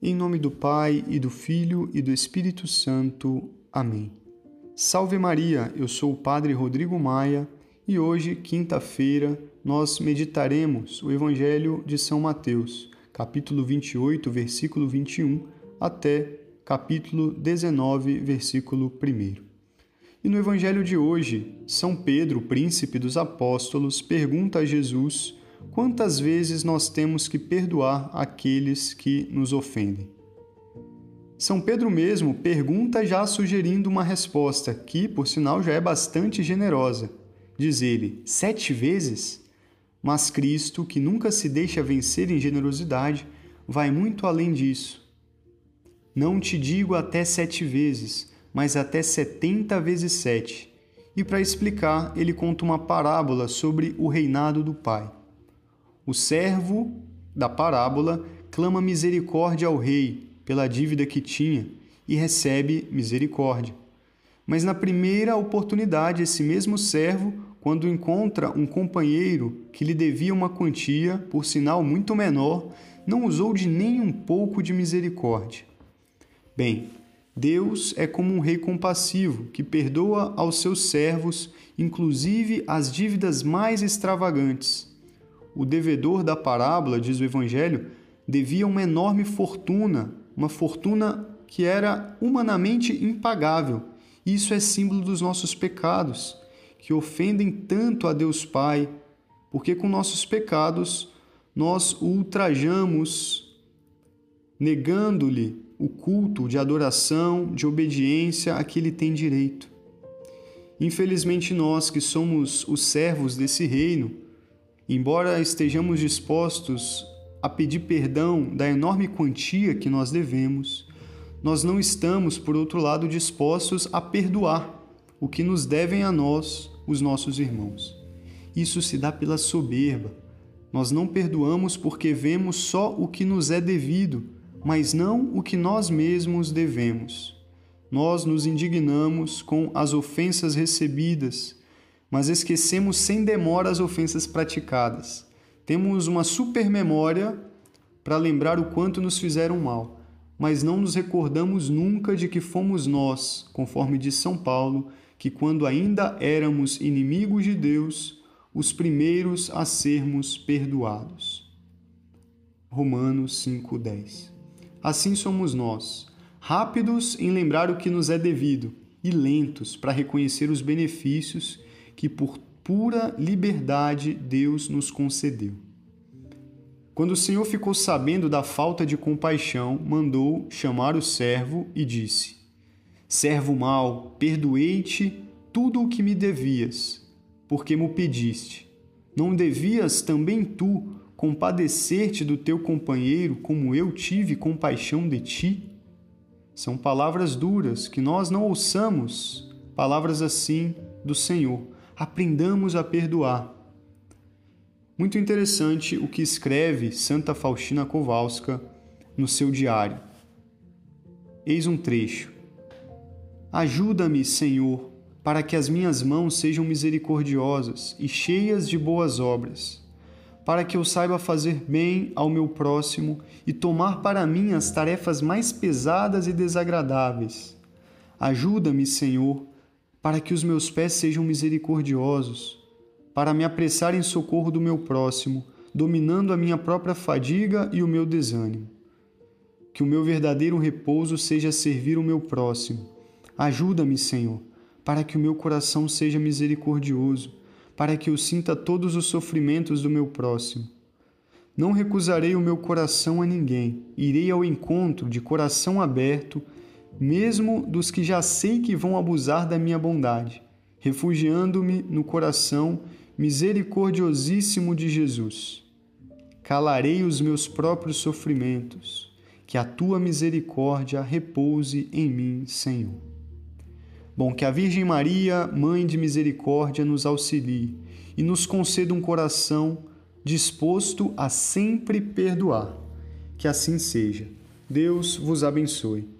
Em nome do Pai e do Filho e do Espírito Santo. Amém. Salve Maria, eu sou o Padre Rodrigo Maia e hoje, quinta-feira, nós meditaremos o Evangelho de São Mateus, capítulo 28, versículo 21, até capítulo 19, versículo 1. E no Evangelho de hoje, São Pedro, príncipe dos apóstolos, pergunta a Jesus quantas vezes nós temos que perdoar aqueles que nos ofendem. São Pedro mesmo pergunta já sugerindo uma resposta que, por sinal, já é bastante generosa. Diz ele: sete vezes? Mas Cristo, que nunca se deixa vencer em generosidade, vai muito além disso. Não te digo até sete vezes, mas até setenta vezes sete. E para explicar, ele conta uma parábola sobre o reinado do Pai. O servo da parábola clama misericórdia ao rei pela dívida que tinha e recebe misericórdia. Mas na primeira oportunidade, esse mesmo servo, quando encontra um companheiro que lhe devia uma quantia, por sinal muito menor, não usou de nem um pouco de misericórdia. Bem, Deus é como um rei compassivo que perdoa aos seus servos, inclusive as dívidas mais extravagantes o devedor da parábola, diz o Evangelho, devia uma enorme fortuna, uma fortuna que era humanamente impagável. Isso é símbolo dos nossos pecados, que ofendem tanto a Deus Pai, porque com nossos pecados nós o ultrajamos, negando-lhe o culto de adoração, de obediência a que ele tem direito. Infelizmente, nós que somos os servos desse reino, Embora estejamos dispostos a pedir perdão da enorme quantia que nós devemos, nós não estamos, por outro lado, dispostos a perdoar o que nos devem a nós, os nossos irmãos. Isso se dá pela soberba. Nós não perdoamos porque vemos só o que nos é devido, mas não o que nós mesmos devemos. Nós nos indignamos com as ofensas recebidas mas esquecemos sem demora as ofensas praticadas. Temos uma supermemória para lembrar o quanto nos fizeram mal, mas não nos recordamos nunca de que fomos nós, conforme diz São Paulo, que quando ainda éramos inimigos de Deus, os primeiros a sermos perdoados. Romanos 5:10. Assim somos nós, rápidos em lembrar o que nos é devido e lentos para reconhecer os benefícios que por pura liberdade Deus nos concedeu. Quando o Senhor ficou sabendo da falta de compaixão, mandou chamar o servo e disse: Servo mau, perdoei-te tudo o que me devias, porque me pediste. Não devias também tu compadecer-te do teu companheiro como eu tive compaixão de ti? São palavras duras que nós não ouçamos, palavras assim do Senhor aprendamos a perdoar. Muito interessante o que escreve Santa Faustina Kowalska no seu diário. Eis um trecho. Ajuda-me, Senhor, para que as minhas mãos sejam misericordiosas e cheias de boas obras, para que eu saiba fazer bem ao meu próximo e tomar para mim as tarefas mais pesadas e desagradáveis. Ajuda-me, Senhor, para que os meus pés sejam misericordiosos, para me apressar em socorro do meu próximo, dominando a minha própria fadiga e o meu desânimo. Que o meu verdadeiro repouso seja servir o meu próximo. Ajuda-me, Senhor, para que o meu coração seja misericordioso, para que eu sinta todos os sofrimentos do meu próximo. Não recusarei o meu coração a ninguém, irei ao encontro de coração aberto mesmo dos que já sei que vão abusar da minha bondade, refugiando-me no coração misericordiosíssimo de Jesus. Calarei os meus próprios sofrimentos, que a tua misericórdia repouse em mim, Senhor. Bom, que a Virgem Maria, Mãe de Misericórdia, nos auxilie e nos conceda um coração disposto a sempre perdoar. Que assim seja. Deus vos abençoe.